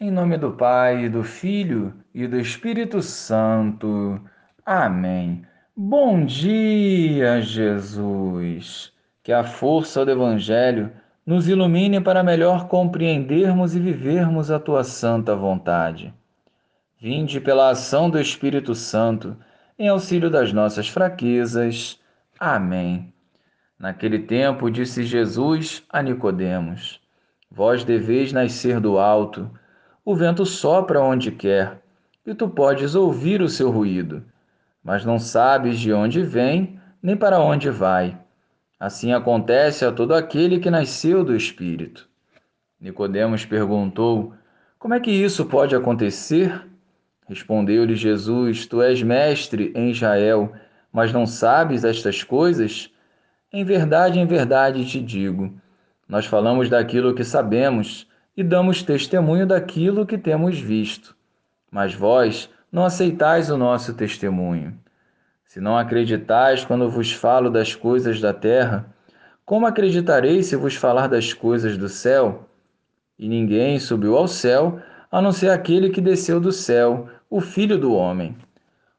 Em nome do Pai, do Filho e do Espírito Santo. Amém. Bom dia, Jesus. Que a força do Evangelho nos ilumine para melhor compreendermos e vivermos a tua santa vontade. Vinde pela ação do Espírito Santo, em auxílio das nossas fraquezas. Amém. Naquele tempo disse Jesus a Nicodemos: Vós deveis nascer do alto. O vento sopra onde quer, e tu podes ouvir o seu ruído, mas não sabes de onde vem nem para onde vai. Assim acontece a todo aquele que nasceu do Espírito. Nicodemos perguntou: Como é que isso pode acontecer? Respondeu-lhe Jesus: Tu és mestre em Israel, mas não sabes estas coisas? Em verdade, em verdade te digo: nós falamos daquilo que sabemos e damos testemunho daquilo que temos visto. Mas vós não aceitais o nosso testemunho. Se não acreditais quando vos falo das coisas da terra, como acreditarei se vos falar das coisas do céu? E ninguém subiu ao céu, a não ser aquele que desceu do céu, o Filho do Homem.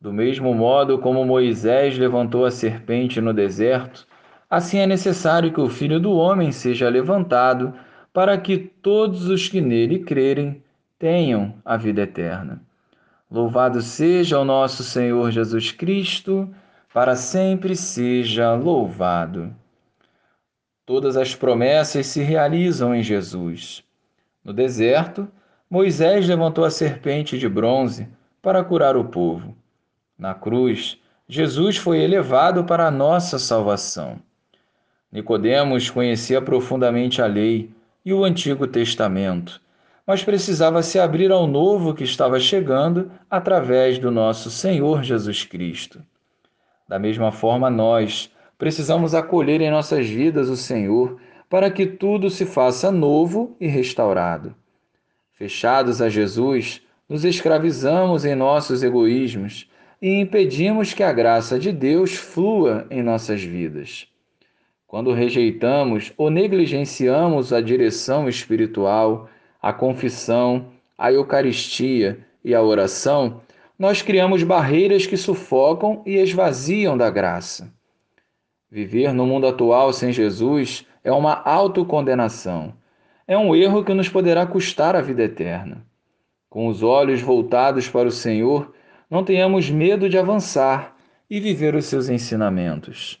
Do mesmo modo como Moisés levantou a serpente no deserto, assim é necessário que o Filho do Homem seja levantado para que todos os que nele crerem tenham a vida eterna. Louvado seja o nosso Senhor Jesus Cristo, para sempre seja louvado. Todas as promessas se realizam em Jesus. No deserto, Moisés levantou a serpente de bronze para curar o povo. Na cruz, Jesus foi elevado para a nossa salvação. Nicodemos conhecia profundamente a lei e o Antigo Testamento, mas precisava se abrir ao novo que estava chegando através do nosso Senhor Jesus Cristo. Da mesma forma, nós precisamos acolher em nossas vidas o Senhor para que tudo se faça novo e restaurado. Fechados a Jesus, nos escravizamos em nossos egoísmos e impedimos que a graça de Deus flua em nossas vidas. Quando rejeitamos ou negligenciamos a direção espiritual, a confissão, a Eucaristia e a oração, nós criamos barreiras que sufocam e esvaziam da graça. Viver no mundo atual sem Jesus é uma autocondenação. É um erro que nos poderá custar a vida eterna. Com os olhos voltados para o Senhor, não tenhamos medo de avançar e viver os seus ensinamentos.